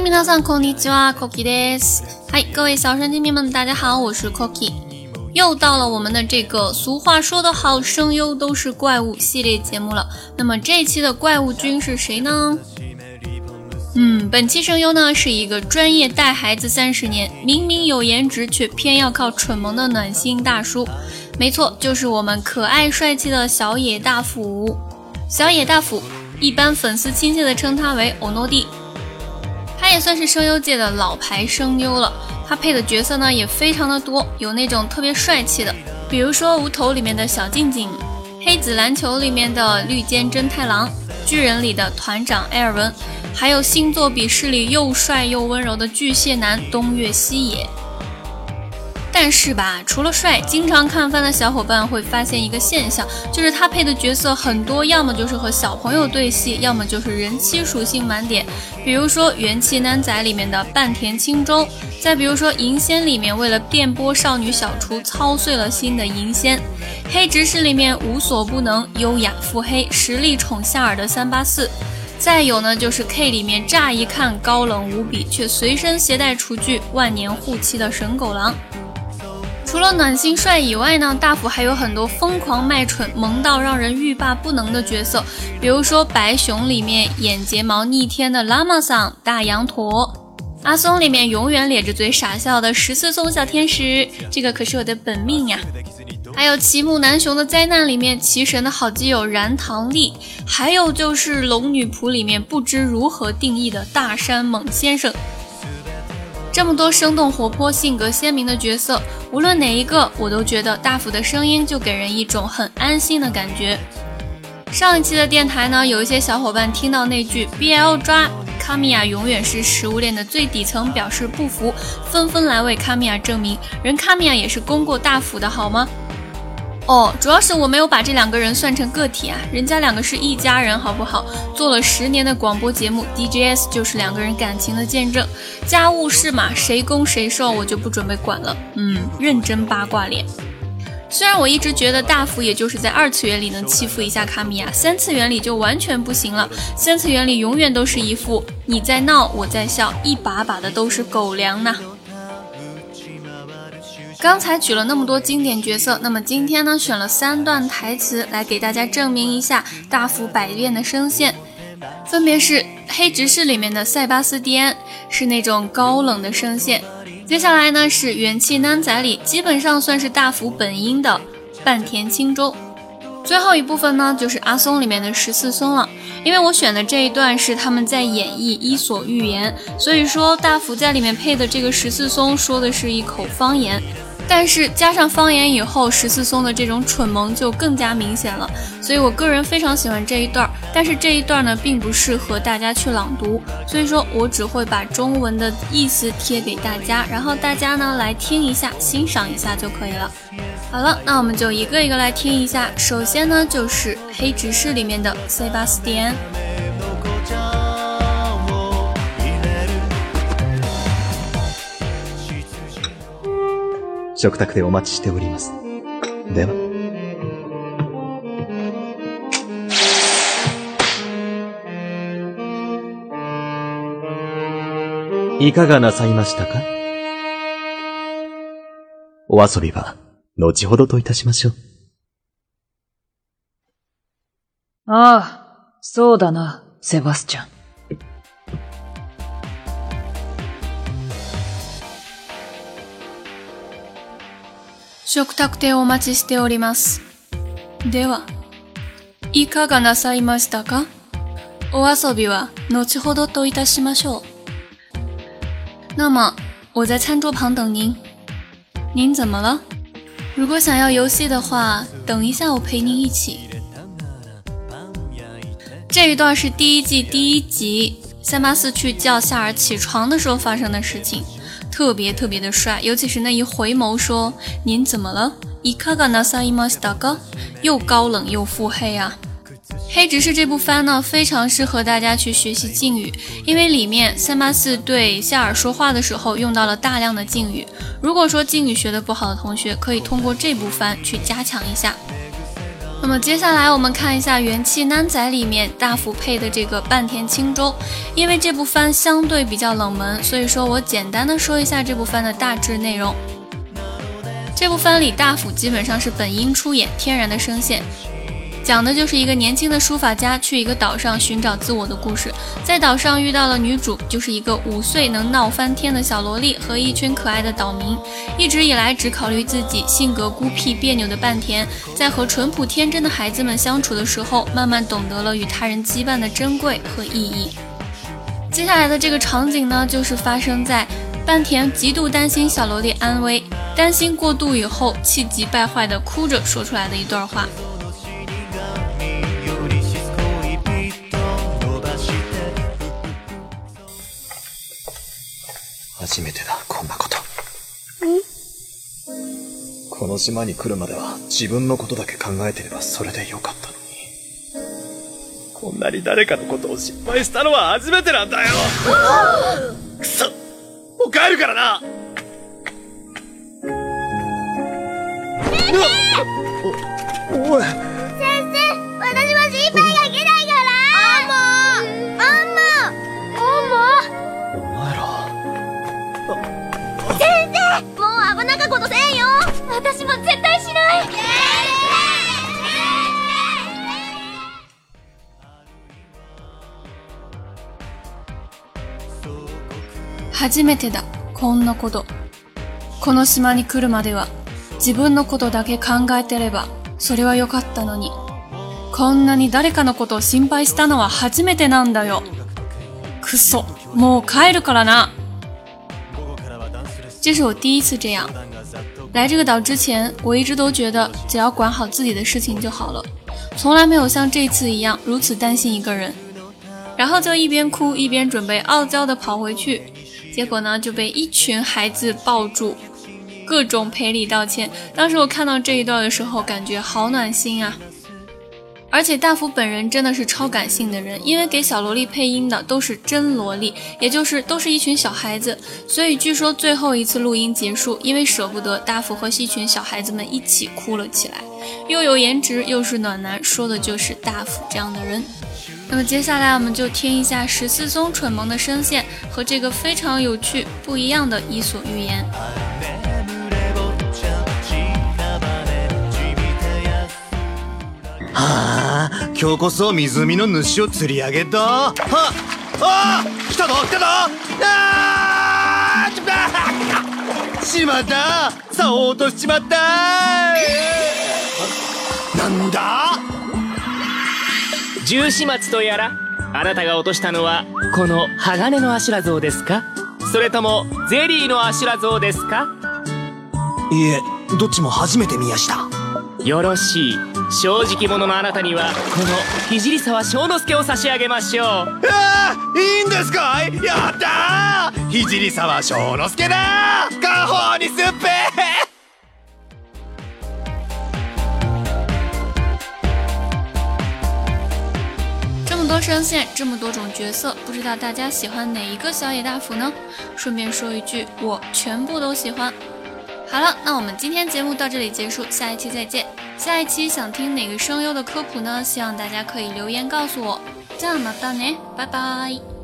米娜桑こんにちは，Cookie です。嗨，各位小神经病们，大家好，我是 Cookie。又到了我们的这个俗话说得好，声优都是怪物系列节目了。那么这一期的怪物君是谁呢？嗯，本期声优呢是一个专业带孩子三十年，明明有颜值却偏要靠蠢萌的暖心大叔。没错，就是我们可爱帅气的小野大辅。小野大辅，一般粉丝亲切的称他为欧诺蒂。 他也算是声优界的老牌声优了。他配的角色呢也非常的多，有那种特别帅气的，比如说《无头》里面的小静静，《黑子篮球》里面的绿间真太郎，《巨人》里的团长埃尔文。还有星座比视里又帅又温柔的巨蟹男东岳西野。但是吧，除了帅，经常看番的小伙伴会发现一个现象，就是他配的角色很多，要么就是和小朋友对戏，要么就是人妻属性满点。比如说《元气男仔》里面的半田清舟，再比如说《银仙》里面为了电波少女小厨操碎了心的银仙，《黑执事》里面无所不能、优雅腹黑、实力宠夏尔的三八四。再有呢，就是 K 里面乍一看高冷无比，却随身携带厨具、万年护妻的神狗狼。除了暖心帅以外呢，大辅还有很多疯狂卖蠢、萌到让人欲罢不能的角色，比如说白熊里面眼睫毛逆天的拉玛桑大羊驼，阿松里面永远咧着嘴傻笑的十四松小天使，这个可是我的本命呀。还有奇木南雄的灾难里面，齐神的好基友燃堂力，还有就是龙女仆里面不知如何定义的大山猛先生。这么多生动活泼、性格鲜明的角色，无论哪一个，我都觉得大辅的声音就给人一种很安心的感觉。上一期的电台呢，有一些小伙伴听到那句 BL 抓卡米亚永远是食物链的最底层，表示不服，纷纷来为卡米亚证明，人卡米亚也是攻过大辅的好吗？哦，主要是我没有把这两个人算成个体啊，人家两个是一家人，好不好？做了十年的广播节目，DJS 就是两个人感情的见证。家务事嘛，谁攻谁受，我就不准备管了。嗯，认真八卦脸。虽然我一直觉得大福也就是在二次元里能欺负一下卡米亚，三次元里就完全不行了。三次元里永远都是一副你在闹，我在笑，一把把的都是狗粮呐。刚才举了那么多经典角色，那么今天呢，选了三段台词来给大家证明一下大幅百变的声线，分别是《黑执事》里面的塞巴斯蒂安，是那种高冷的声线；接下来呢是《元气男仔》里基本上算是大幅本音的半田清舟；最后一部分呢就是阿松里面的十四松了。因为我选的这一段是他们在演绎《伊索寓言》，所以说大福在里面配的这个十四松说的是一口方言。但是加上方言以后，十四松的这种蠢萌就更加明显了，所以我个人非常喜欢这一段儿。但是这一段呢，并不适合大家去朗读，所以说我只会把中文的意思贴给大家，然后大家呢来听一下，欣赏一下就可以了。好了，那我们就一个一个来听一下。首先呢，就是《黑执事》里面的塞食卓でお待ちしております。では。いかがなさいましたか？お遊びは、後ほどといたしましょう。ああ、そうだな、セバスチャン。食卓でお待ちしております。では、いかがなさいましたか？お遊びは後ほどといたしましょう。那么，我在餐桌旁等您。您怎么了？如果想要游戏的话，等一下我陪您一起。这一段是第一季第一集三八四去叫夏尔起床的时候发生的事情。特别特别的帅，尤其是那一回眸说：“您怎么了？”伊卡嘎纳萨伊马斯达哥，又高冷又腹黑啊！黑执事这部番呢，非常适合大家去学习敬语，因为里面三八四对夏尔说话的时候用到了大量的敬语。如果说敬语学的不好的同学，可以通过这部番去加强一下。那么接下来我们看一下《元气男仔》里面大福配的这个半田青州，因为这部番相对比较冷门，所以说我简单的说一下这部番的大致内容。这部番里大辅基本上是本音出演，天然的声线。讲的就是一个年轻的书法家去一个岛上寻找自我的故事，在岛上遇到了女主，就是一个五岁能闹翻天的小萝莉和一群可爱的岛民。一直以来只考虑自己，性格孤僻别扭的半田，在和淳朴天真的孩子们相处的时候，慢慢懂得了与他人羁绊的珍贵和意义。接下来的这个场景呢，就是发生在半田极度担心小萝莉安危，担心过度以后，气急败坏的哭着说出来的一段话。初めてだ、こんなこと。この島に来るまでは自分のことだけ考えてればそれでよかったのに。こんなに誰かのことを心配したのは初めてなんだよ。くそ！もう帰るからな！おおい私も絶対しない初めてだ、こんなこと。この島に来るまでは、自分のことだけ考えてれば、それは良かったのに。こんなに誰かのことを心配したのは初めてなんだよ。くそ、もう帰るからな。这是我第一次这样。来这个岛之前，我一直都觉得只要管好自己的事情就好了，从来没有像这次一样如此担心一个人。然后就一边哭一边准备傲娇的跑回去，结果呢就被一群孩子抱住，各种赔礼道歉。当时我看到这一段的时候，感觉好暖心啊！而且大福本人真的是超感性的人，因为给小萝莉配音的都是真萝莉，也就是都是一群小孩子，所以据说最后一次录音结束，因为舍不得大福和一群小孩子们一起哭了起来。又有颜值又是暖男，说的就是大福这样的人。那么接下来我们就听一下十四松蠢萌的声线和这个非常有趣不一样的伊索寓言。啊今日こそ湖の主を釣り上げた。はあ来たぞ来たぞ。あーしまった。竿を落としちまった。なんだ？十四松とやらあなたが落としたのはこの鋼のアシュラ像ですか？それともゼリーのアシュラ像ですか？いえどっちも初めて見やした。よろしい正直者のあなたにはこの聖沢庄之助を差し上げましょうああいいんですかいやったー聖沢庄之助だ家宝にすっぺ这么多声线，这么多种角色，不知道大家喜欢哪一个小野大辅呢？顺便说一句，我全部都喜欢。好了，那我们今天节目到这里结束，下一期再见。 下一期想听哪个声优的科普呢？希望大家可以留言告诉我。这样嘛，到呢，拜拜。